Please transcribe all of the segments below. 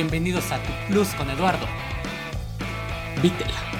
Bienvenidos a Tu Plus con Eduardo. Vítela.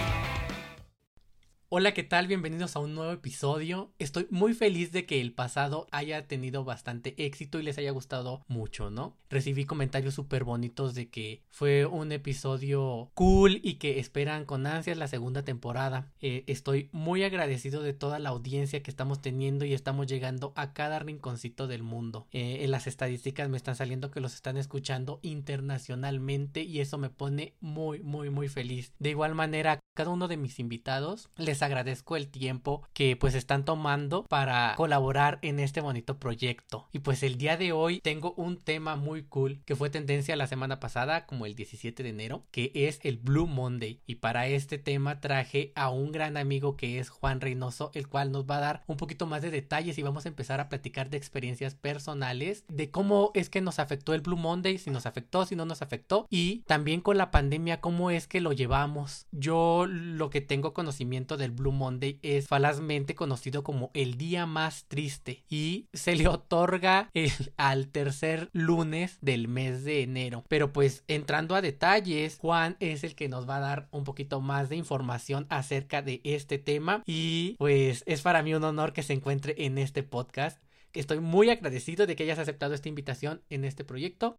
Hola, ¿qué tal? Bienvenidos a un nuevo episodio. Estoy muy feliz de que el pasado haya tenido bastante éxito y les haya gustado mucho, ¿no? Recibí comentarios súper bonitos de que fue un episodio cool y que esperan con ansias la segunda temporada. Eh, estoy muy agradecido de toda la audiencia que estamos teniendo y estamos llegando a cada rinconcito del mundo. Eh, en las estadísticas me están saliendo que los están escuchando internacionalmente y eso me pone muy, muy, muy feliz. De igual manera, cada uno de mis invitados les agradezco el tiempo que pues están tomando para colaborar en este bonito proyecto. Y pues el día de hoy tengo un tema muy cool que fue tendencia la semana pasada como el 17 de enero, que es el Blue Monday. Y para este tema traje a un gran amigo que es Juan Reynoso, el cual nos va a dar un poquito más de detalles y vamos a empezar a platicar de experiencias personales, de cómo es que nos afectó el Blue Monday, si nos afectó, si no nos afectó y también con la pandemia cómo es que lo llevamos. Yo lo que tengo conocimiento Blue Monday es falazmente conocido como el día más triste y se le otorga el, al tercer lunes del mes de enero. Pero pues entrando a detalles, Juan es el que nos va a dar un poquito más de información acerca de este tema y pues es para mí un honor que se encuentre en este podcast. Estoy muy agradecido de que hayas aceptado esta invitación en este proyecto.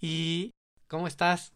¿Y cómo estás?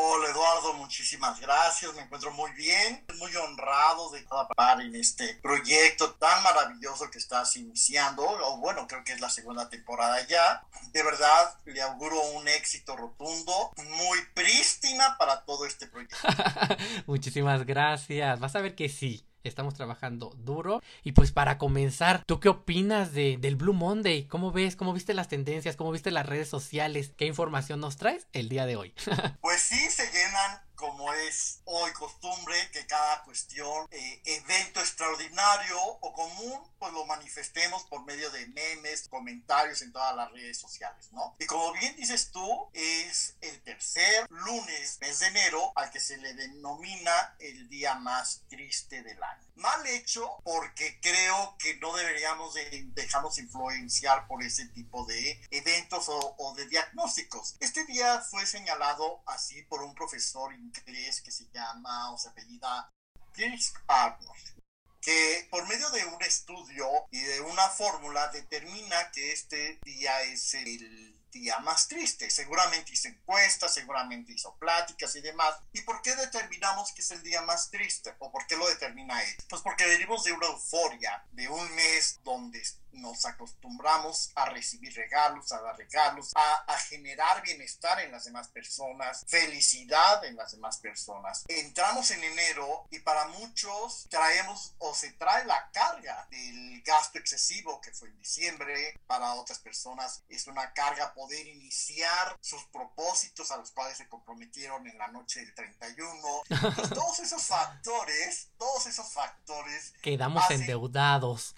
Hola Eduardo, muchísimas gracias, me encuentro muy bien, muy honrado de participar en este proyecto tan maravilloso que estás iniciando, o bueno, creo que es la segunda temporada ya. De verdad, le auguro un éxito rotundo, muy prístina para todo este proyecto. muchísimas gracias, vas a ver que sí. Estamos trabajando duro. Y pues para comenzar, ¿tú qué opinas de, del Blue Monday? ¿Cómo ves? ¿Cómo viste las tendencias? ¿Cómo viste las redes sociales? ¿Qué información nos traes el día de hoy? pues sí, se llenan como es hoy costumbre, que cada cuestión, eh, evento extraordinario o común, pues lo manifestemos por medio de memes, comentarios en todas las redes sociales, ¿no? Y como bien dices tú, es el tercer lunes, mes de enero, al que se le denomina el día más triste del año. Mal hecho porque creo que no deberíamos de dejarnos influenciar por ese tipo de eventos o, o de diagnósticos. Este día fue señalado así por un profesor inglés que se llama o se apellida Chris Arnold que por medio de un estudio y de una fórmula determina que este día es el día más triste. Seguramente hizo encuestas, seguramente hizo pláticas y demás. ¿Y por qué determinamos que es el día más triste? ¿O por qué lo determina él? Pues porque venimos de una euforia, de un mes donde nos acostumbramos a recibir regalos, a dar regalos, a, a, generar bienestar en las demás personas, felicidad en las demás personas. Entramos en enero y para muchos traemos o se trae la carga del gasto excesivo que fue en diciembre. Para otras personas es una carga poder iniciar sus propósitos a los cuales se comprometieron en la noche del 31. Pues todos esos factores, todos esos factores... Quedamos hacen... endeudados.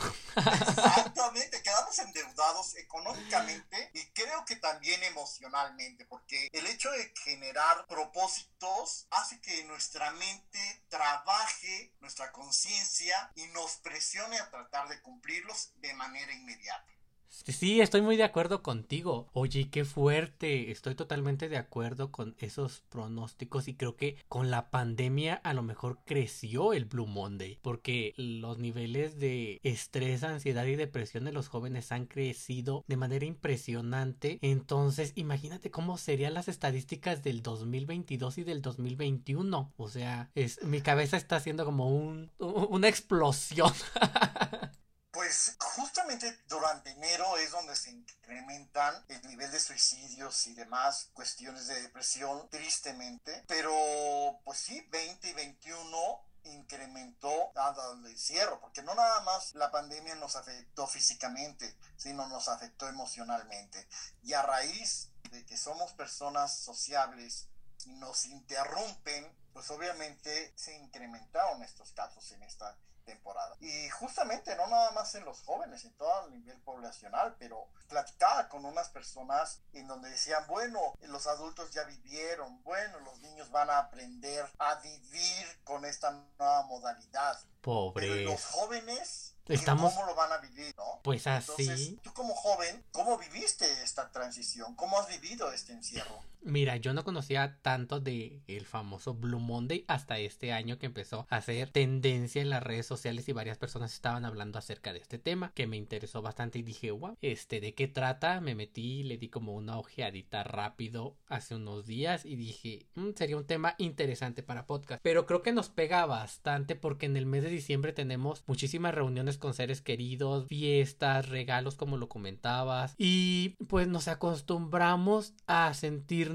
Exactamente, quedamos endeudados económicamente y creo que también emocionalmente, porque el hecho de generar propósitos hace que nuestra mente trabaje nuestra conciencia y nos presione a tratar de cumplirlos de manera inmediata. Sí, estoy muy de acuerdo contigo. Oye, qué fuerte. Estoy totalmente de acuerdo con esos pronósticos y creo que con la pandemia a lo mejor creció el Blue Monday porque los niveles de estrés, ansiedad y depresión de los jóvenes han crecido de manera impresionante. Entonces, imagínate cómo serían las estadísticas del 2022 y del 2021. O sea, es mi cabeza está haciendo como un una explosión. Pues durante enero es donde se incrementan el nivel de suicidios y demás cuestiones de depresión, tristemente. Pero pues sí, 20 y 21 incrementó dado el encierro, porque no nada más la pandemia nos afectó físicamente, sino nos afectó emocionalmente. Y a raíz de que somos personas sociables nos interrumpen, pues obviamente se incrementaron estos casos en esta temporada. Y justamente, no nada más en los jóvenes, en todo el nivel poblacional, pero platicaba con unas personas en donde decían, bueno, los adultos ya vivieron, bueno, los niños van a aprender a vivir con esta nueva modalidad. Pobre. Pero los jóvenes Estamos... ¿Cómo lo van a vivir, no? Pues así. Entonces, tú como joven, ¿cómo viviste esta transición? ¿Cómo has vivido este encierro? Mira, yo no conocía tanto de el famoso Blue Monday hasta este año que empezó a hacer tendencia en las redes sociales y varias personas estaban hablando acerca de este tema que me interesó bastante y dije, wow, este, ¿de qué trata? Me metí, le di como una ojeadita rápido hace unos días y dije, mm, sería un tema interesante para podcast. Pero creo que nos pega bastante porque en el mes de diciembre tenemos muchísimas reuniones con seres queridos, fiestas, regalos como lo comentabas y pues nos acostumbramos a sentir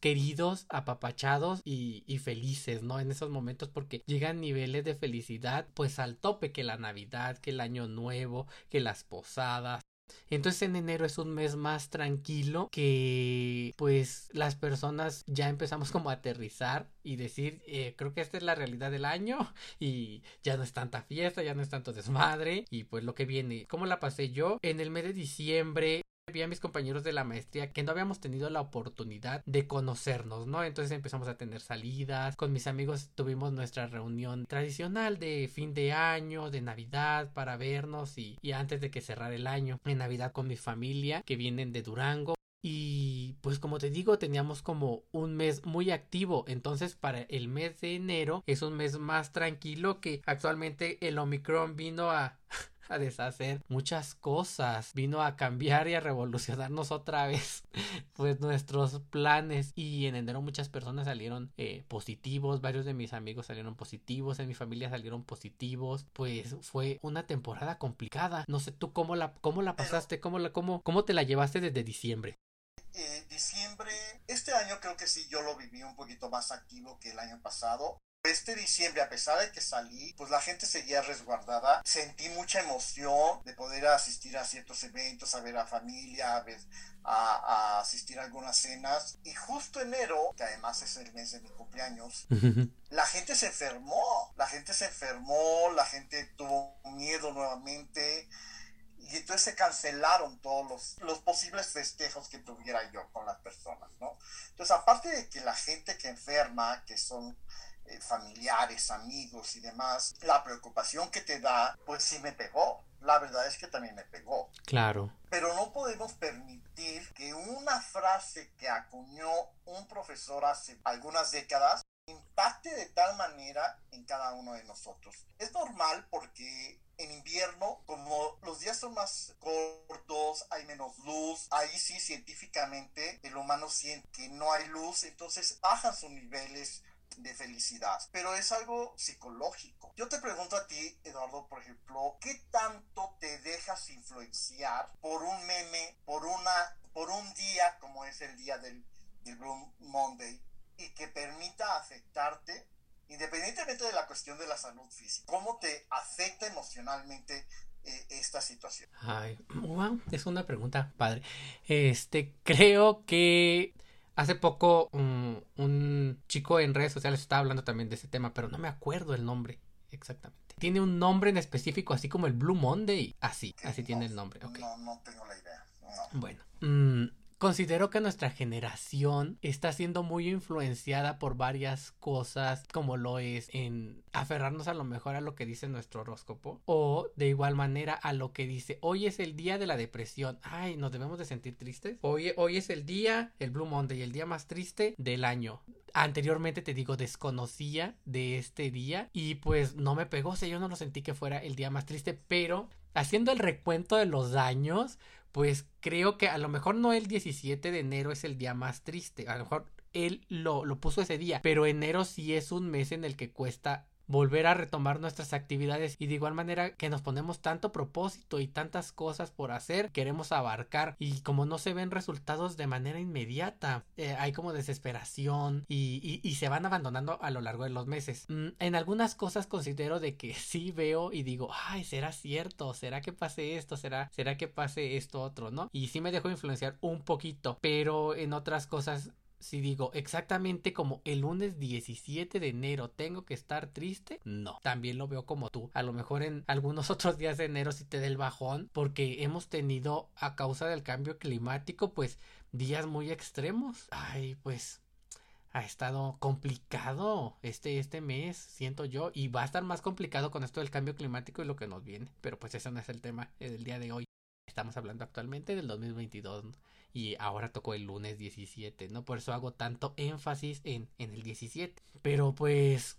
queridos, apapachados y, felices, ¿no? En esos momentos porque llegan niveles de felicidad pues al tope que la Navidad, que el Año Nuevo, que las posadas. Entonces en enero es un mes más tranquilo que pues las personas ya empezamos como a aterrizar y decir eh, creo que esta es la realidad del año y ya no es tanta fiesta, ya no es tanto desmadre y pues lo que viene. ¿Cómo la pasé yo? En el mes de diciembre vi a mis compañeros de la maestría que no habíamos tenido la oportunidad de conocernos, ¿no? Entonces empezamos a tener salidas, con mis amigos tuvimos nuestra reunión tradicional de fin de año, de Navidad, para vernos y, y antes de que cerrara el año, en Navidad con mi familia que vienen de Durango. Y pues como te digo, teníamos como un mes muy activo. Entonces para el mes de enero es un mes más tranquilo que actualmente el Omicron vino a a deshacer muchas cosas, vino a cambiar y a revolucionarnos otra vez pues nuestros planes. Y en enero muchas personas salieron eh, positivos, varios de mis amigos salieron positivos, en mi familia salieron positivos, pues fue una temporada complicada, no sé tú cómo la, cómo la pasaste, cómo, la, cómo, cómo te la llevaste desde diciembre. Eh, diciembre, este año creo que sí, yo lo viví un poquito más activo que el año pasado. Este diciembre, a pesar de que salí, pues la gente seguía resguardada. Sentí mucha emoción de poder asistir a ciertos eventos, a ver a familia, a, ver, a, asistir a algunas cenas. Y justo enero, que además es el mes de mi cumpleaños, la gente se enfermó. La gente se enfermó, la gente tuvo miedo nuevamente y entonces se cancelaron todos los, los, posibles festejos que tuviera yo con las personas, ¿no? Entonces, aparte de que la gente que enferma, que son eh, familiares, amigos y demás, la preocupación que te da, pues sí me pegó. La verdad es que también me pegó. Claro. Pero no podemos permitir que una frase que acuñó un profesor hace algunas décadas impacte de tal manera en cada uno de nosotros. Es normal porque en invierno, como los días son más cortos, hay menos luz, ahí sí científicamente el humano siente que no hay luz, entonces bajan sus niveles de felicidad, pero es algo psicológico. Yo te pregunto a ti, Eduardo, por ejemplo, ¿qué tanto te dejas influenciar por un meme, por una, por un día como es el día del, del Blue Monday y que permita afectarte independientemente de la cuestión de la salud física? ¿Cómo te afecta emocionalmente eh, esta situación? Ay, wow, es una pregunta padre. Este, creo que Hace poco un, chico en redes sociales estaba hablando también de ese tema, pero no me acuerdo el nombre exactamente. Tiene un nombre en específico, así como el Blue Monday. Así, así tiene el nombre. No, no tengo la idea. Bueno, mm, Considero que nuestra generación está siendo muy influenciada por varias cosas, como lo es en aferrarnos a lo mejor a lo que dice nuestro horóscopo, o de igual manera a lo que dice, hoy es el día de la depresión, ay, nos debemos de sentir tristes, hoy, es el día, el Blue Monday, el día más triste del año. Anteriormente te digo, desconocía de este día y pues no me pegó, o sea, yo no lo sentí que fuera el día más triste, pero haciendo el recuento de los daños, pues creo que a lo mejor no el 17 de enero es el día más triste, a lo mejor él lo, lo puso ese día, pero enero sí es un mes en el que cuesta volver a retomar nuestras actividades y de igual manera que nos ponemos tanto propósito y tantas cosas por hacer, queremos abarcar y como no se ven resultados de manera inmediata, eh, hay como desesperación y, se van abandonando a lo largo de los meses. Mm, en algunas cosas considero de que sí veo y digo, ay, será cierto, será que pase esto, será, será que pase esto otro, ¿no? Y sí me dejo influenciar un poquito, pero en otras cosas si digo exactamente como el lunes 17 de enero tengo que estar triste, no, también lo veo como tú. A lo mejor en algunos otros días de enero sí te dé el bajón porque hemos tenido a causa del cambio climático pues días muy extremos. Ay, pues ha estado complicado este, este mes, siento yo, y va a estar más complicado con esto del cambio climático y lo que nos viene. Pero pues ese no es el tema del día de hoy. Estamos hablando actualmente del 2022 y ahora tocó el lunes 17, ¿no? Por eso hago tanto énfasis en, en el 17. Pero pues,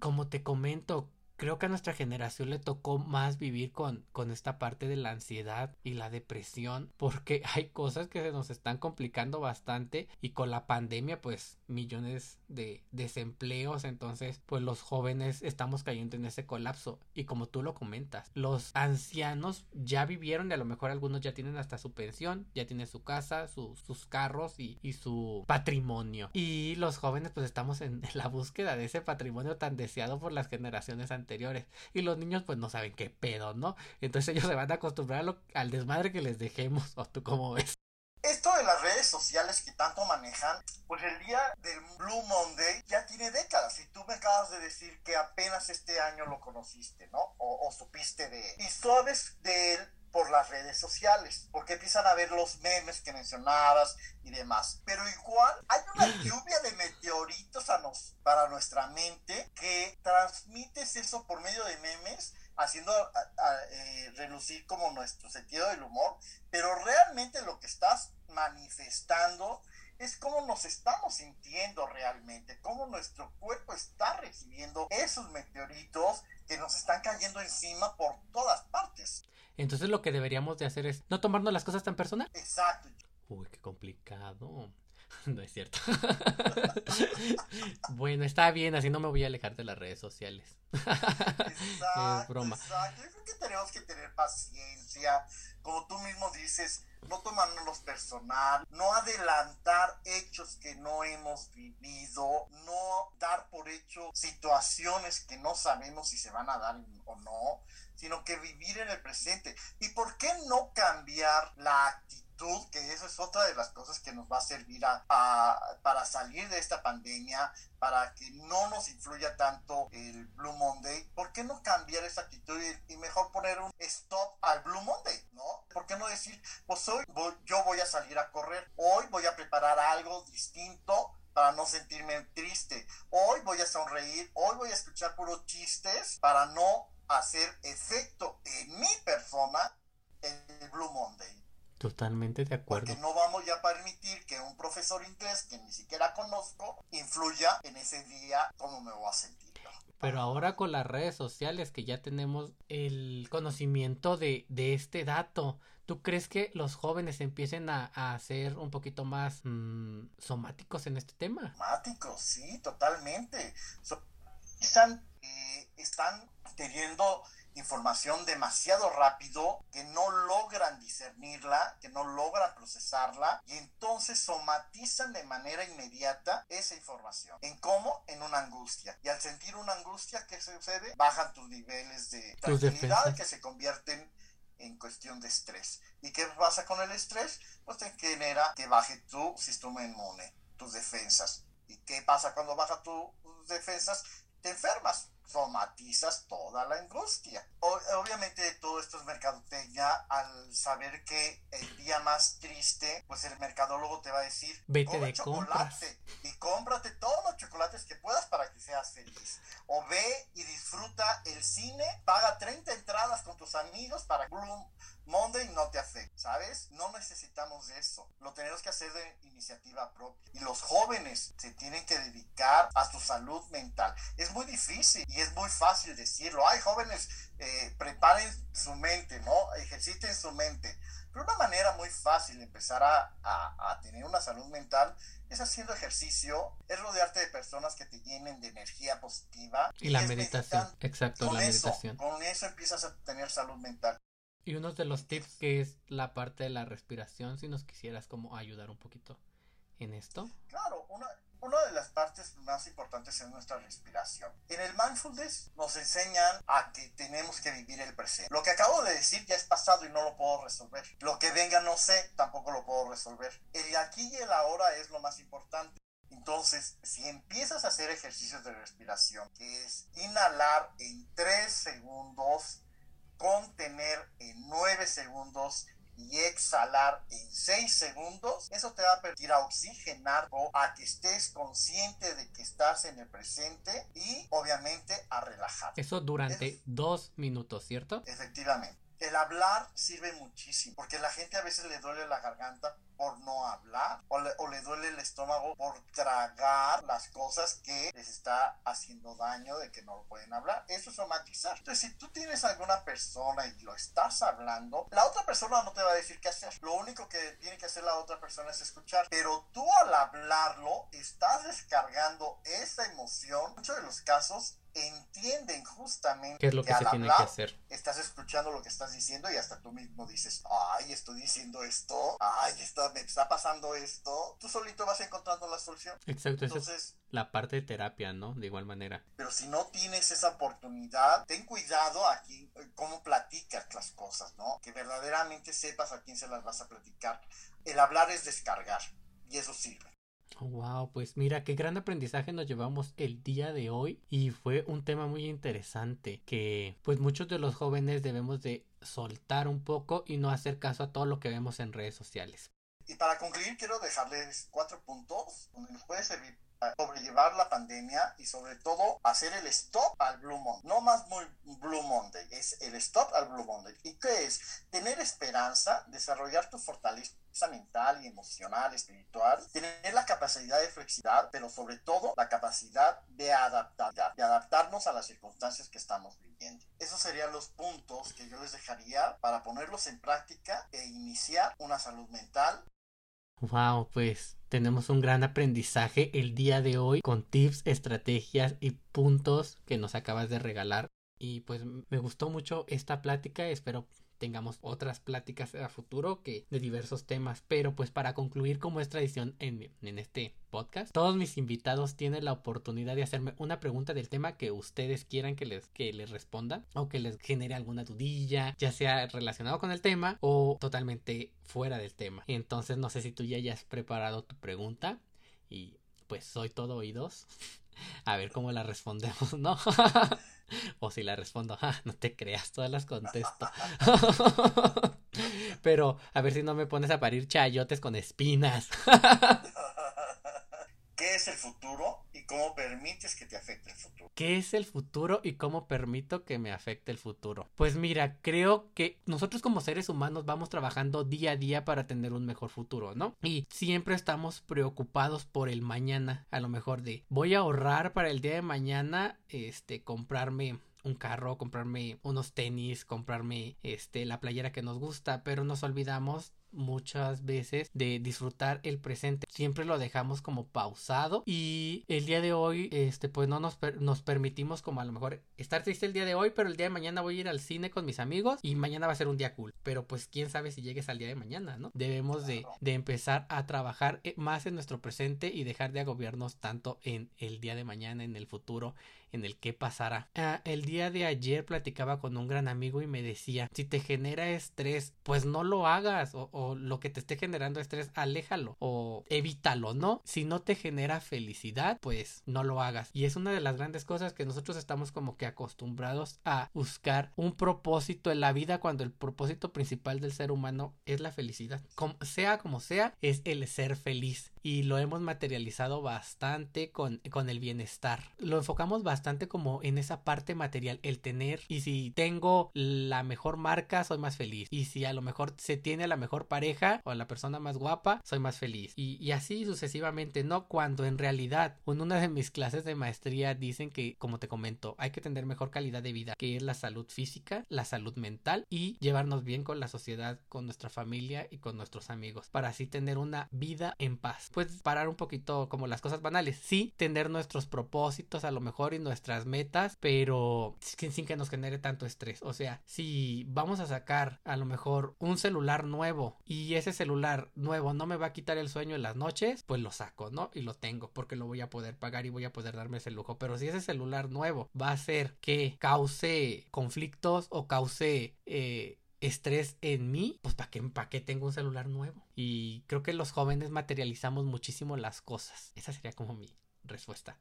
como te comento, creo que a nuestra generación le tocó más vivir con, con esta parte de la ansiedad y la depresión porque hay cosas que se nos están complicando bastante y con la pandemia pues millones de desempleos entonces pues los jóvenes estamos cayendo en ese colapso y como tú lo comentas los ancianos ya vivieron y a lo mejor algunos ya tienen hasta su pensión ya tienen su casa sus carros y, y su patrimonio y los jóvenes pues estamos en la búsqueda de ese patrimonio tan deseado por las generaciones anteriores. Y los niños pues no saben qué pedo, ¿no? Entonces ellos se van a acostumbrar al desmadre que les dejemos. ¿O tú cómo ves? Esto de las redes sociales que tanto manejan, pues el día del Blue Monday ya tiene décadas y tú me acabas de decir que apenas este año lo conociste, ¿no? O, o supiste de él. Y sabes de él por las redes sociales, porque empiezan a ver los memes que mencionabas y demás. Pero igual hay una lluvia de meteoritos a nos, para nuestra mente que transmites eso por medio de memes haciendo eh, relucir como nuestro sentido del humor, pero realmente lo que estás manifestando es cómo nos estamos sintiendo realmente, cómo nuestro cuerpo está recibiendo esos meteoritos que nos están cayendo encima por todas partes. Entonces lo que deberíamos de hacer es no tomarnos las cosas tan personal. Exacto. Uy, qué complicado. No es cierto. bueno, está bien, así no me voy a alejar de las redes sociales. Exacto, es broma. Exacto. Yo creo que tenemos que tener paciencia. Como tú mismo dices, no tomárnoslos personal, no adelantar hechos que no hemos vivido, no dar por hecho situaciones que no sabemos si se van a dar o no sino que vivir en el presente. ¿Y por qué no cambiar la actitud? Que eso es otra de las cosas que nos va a servir a, para salir de esta pandemia, para que no nos influya tanto el Blue Monday, ¿por qué no cambiar esa actitud y, mejor poner un stop al Blue Monday, ¿no? ¿Por qué no decir, pues hoy yo voy a salir a correr, hoy voy a preparar algo distinto para no sentirme triste, hoy voy a sonreír, hoy voy a escuchar puros chistes para no hacer efecto en mi persona el Blue Monday. Totalmente de acuerdo. Porque no vamos ya a permitir que un profesor inglés que ni siquiera conozco influya en ese día cómo me voy a sentir. Pero ahora con las redes sociales que ya tenemos el conocimiento de, de este dato, ¿tú crees que los jóvenes empiecen a, a ser un poquito más mm, somáticos en este tema? Somáticos, sí, totalmente. están, eh, están teniendo información demasiado rápido, que no logran discernirla, que no logran procesarla y entonces somatizan de manera inmediata esa información. ¿En cómo? En una angustia. Y al sentir una angustia, ¿qué sucede? Bajan tus niveles de tranquilidad que se convierten en cuestión de estrés. ¿Y qué pasa con el estrés? Pues te genera que baje tu sistema inmune, tus defensas. ¿Y qué pasa cuando baja tus defensas? Te enfermas somatizas toda la angustia. obviamente todo esto es mercadotecnia al saber que el día más triste, pues el mercadólogo te va a decir, vete de chocolate y cómprate todos los chocolates que puedas para que seas feliz. O ve y disfruta el cine, paga 30 entradas con tus amigos para Bloom Monday no te afecta, ¿sabes? No necesitamos de eso. Lo tenemos que hacer de iniciativa propia. Y los jóvenes se tienen que dedicar a su salud mental. Es muy difícil y es muy fácil decirlo. Ay, jóvenes, eh, preparen su mente, ¿no? Ejerciten su mente. Pero una manera muy fácil de empezar a, a, tener una salud mental es haciendo ejercicio, es rodearte de personas que te llenen de energía positiva. Y, la meditación, exacto, la meditación. Con eso empiezas a tener salud mental. Y uno de los tips que es la parte de la respiración, si nos quisieras como ayudar un poquito en esto. Claro, una, de las partes más importantes es nuestra respiración. En el mindfulness nos enseñan a que tenemos que vivir el presente. Lo que acabo de decir ya es pasado y no lo puedo resolver. Lo que venga no sé, tampoco lo puedo resolver. El aquí y el ahora es lo más importante. Entonces, si empiezas a hacer ejercicios de respiración, que es inhalar en 3 segundos, contener en 9 segundos y exhalar en 6 segundos, eso te va a permitir a oxigenar o a que estés consciente de que estás en el presente y obviamente a relajar. Eso durante dos minutos, ¿cierto? Efectivamente. El hablar sirve muchísimo, porque la gente a veces le duele la garganta por no hablar o le, duele el estómago por tragar las cosas que les está haciendo daño de que no lo pueden hablar. Eso es somatizar. Entonces, si tú tienes alguna persona y lo estás hablando, la otra persona no te va a decir qué hacer. Lo único que tiene que hacer la otra persona es escuchar. Pero tú al hablarlo, estás descargando esa emoción. Muchos de los casos entienden justamente qué es lo que, se tiene que hacer. Estás escuchando lo que estás diciendo y hasta tú mismo dices, ay, estoy diciendo esto, ay, está, me está pasando esto. Tú solito vas encontrando la solución. Exacto, Entonces, es la parte de terapia, ¿no? De igual manera. Pero si no tienes esa oportunidad, ten cuidado aquí cómo platicas las cosas, ¿no? Que verdaderamente sepas a quién se las vas a platicar. El hablar es descargar y eso sirve. Wow, pues mira, qué gran aprendizaje nos llevamos el día de hoy y fue un tema muy interesante que pues muchos de los jóvenes debemos de soltar un poco y no hacer caso a todo lo que vemos en redes sociales. Y para concluir quiero dejarles cuatro puntos donde nos puede servir sobrellevar la pandemia y sobre todo hacer el stop al Blue Monday. No más Blue Monday, es el stop al Blue Monday. ¿Y qué es? Tener esperanza, desarrollar tu fortaleza mental y emocional, espiritual, tener la capacidad de flexibilidad, pero sobre todo la capacidad de adaptar, de adaptarnos a las circunstancias que estamos viviendo. Esos serían los puntos que yo les dejaría para ponerlos en práctica e iniciar una salud mental Wow, pues tenemos un gran aprendizaje el día de hoy con tips, estrategias y puntos que nos acabas de regalar. Y pues me gustó mucho esta plática, espero tengamos otras pláticas a futuro que de diversos temas. Pero pues para concluir como es tradición en, en, este podcast, todos mis invitados tienen la oportunidad de hacerme una pregunta del tema que ustedes quieran que les, que les responda o que les genere alguna dudilla, ya sea relacionado con el tema o totalmente fuera del tema. Entonces no sé si tú ya hayas preparado tu pregunta y pues soy todo oídos. A ver cómo la respondemos, ¿no? o si la respondo, ah, no te creas, todas las contesto. Pero a ver si no me pones a parir chayotes con espinas. ¿Qué es el futuro cómo permites que te afecte el futuro? ¿Qué es el futuro y cómo permito que me afecte el futuro? Pues mira, creo que nosotros como seres humanos vamos trabajando día a día para tener un mejor futuro, ¿no? Y siempre estamos preocupados por el mañana, a lo mejor de voy a ahorrar para el día de mañana, este, comprarme un carro, comprarme unos tenis, comprarme este la playera que nos gusta, pero nos olvidamos muchas veces de disfrutar el presente. Siempre lo dejamos como pausado y el día de hoy, este, pues no nos, nos permitimos como a lo mejor estar triste el día de hoy, pero el día de mañana voy a ir al cine con mis amigos y mañana va a ser un día cool. Pero pues quién sabe si llegues al día de mañana, ¿no? Debemos de, de empezar a trabajar eh, más en nuestro presente y dejar de agobiarnos tanto en el día de mañana, en el futuro, en el que pasará. Ah, el día de ayer platicaba con un gran amigo y me decía, si te genera estrés, pues no lo hagas o, o, lo que te esté generando estrés, aléjalo o evítalo, ¿no? Si no te genera felicidad, pues no lo hagas. Y es una de las grandes cosas que nosotros estamos como que acostumbrados a buscar un propósito en la vida cuando el propósito principal del ser humano es la felicidad. Como, sea como sea, es el ser feliz y lo hemos materializado bastante con, con el bienestar. Lo enfocamos bastante como en esa parte material, el tener y si tengo la mejor marca soy más feliz y si a lo mejor se tiene la mejor pareja o la persona más guapa soy más feliz y, y así sucesivamente, ¿no? Cuando en realidad en una de mis clases de maestría dicen que como te comento hay que tener mejor calidad de vida que es la salud física, la salud mental y llevarnos bien con la sociedad, con nuestra familia y con nuestros amigos para así tener una vida en paz pues parar un poquito como las cosas banales. Sí, tener nuestros propósitos a lo mejor y nuestras metas, pero sin, que nos genere tanto estrés. O sea, si vamos a sacar a lo mejor un celular nuevo y ese celular nuevo no me va a quitar el sueño en las noches, pues lo saco, ¿no? Y lo tengo porque lo voy a poder pagar y voy a poder darme ese lujo. Pero si ese celular nuevo va a hacer que cause conflictos o cause eh, estrés en mí, pues ¿para qué, para qué tengo un celular nuevo? Y creo que los jóvenes materializamos muchísimo las cosas. Esa sería como mi respuesta.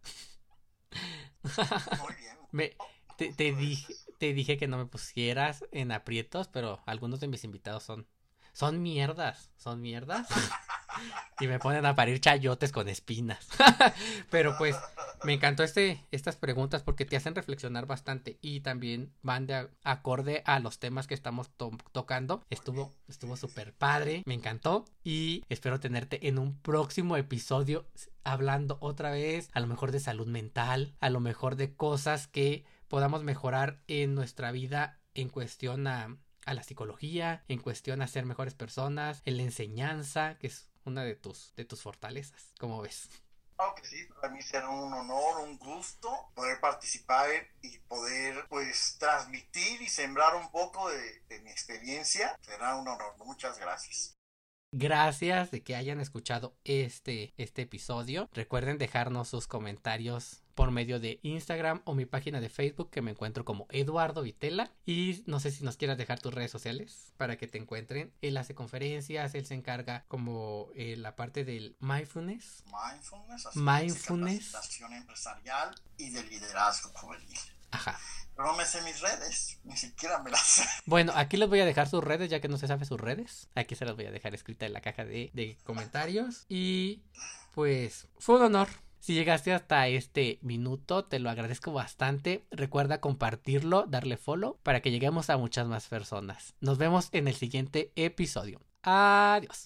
Muy bien. Me, te, te, dije, te dije que no me pusieras en aprietos, pero algunos de mis invitados son, son mierdas, son mierdas. y me ponen a parir chayotes con espinas. Pero pues me encantó este, estas preguntas porque te hacen reflexionar bastante y también van de acorde a los temas que estamos tocando. Estuvo estuvo súper padre, me encantó y espero tenerte en un próximo episodio hablando otra vez a lo mejor de salud mental, a lo mejor de cosas que podamos mejorar en nuestra vida en cuestión a, a la psicología, en cuestión a ser mejores personas, en la enseñanza, que es una de tus, de tus fortalezas. ¿Cómo ves? Claro que sí, para mí será un honor, un gusto poder participar y poder pues transmitir y sembrar un poco de mi experiencia. Será un honor. Muchas gracias. Gracias de que hayan escuchado este, este episodio. Recuerden dejarnos sus comentarios por medio de Instagram o mi página de Facebook que me encuentro como Eduardo Vitela. Y no sé si nos quieras dejar tus redes sociales para que te encuentren. Él hace conferencias, él se encarga como eh, la parte del mindfulness. Mindfulness, mindfulness. empresarial y de liderazgo juvenil. Ajá. No me sé mis redes, ni siquiera me las sé. Bueno, aquí les voy a dejar sus redes, ya que no se sabe sus redes. Aquí se las voy a dejar escrita en la caja de, de comentarios. Y pues fue un honor. Si llegaste hasta este minuto, te lo agradezco bastante. Recuerda compartirlo, darle follow para que lleguemos a muchas más personas. Nos vemos en el siguiente episodio. Adiós.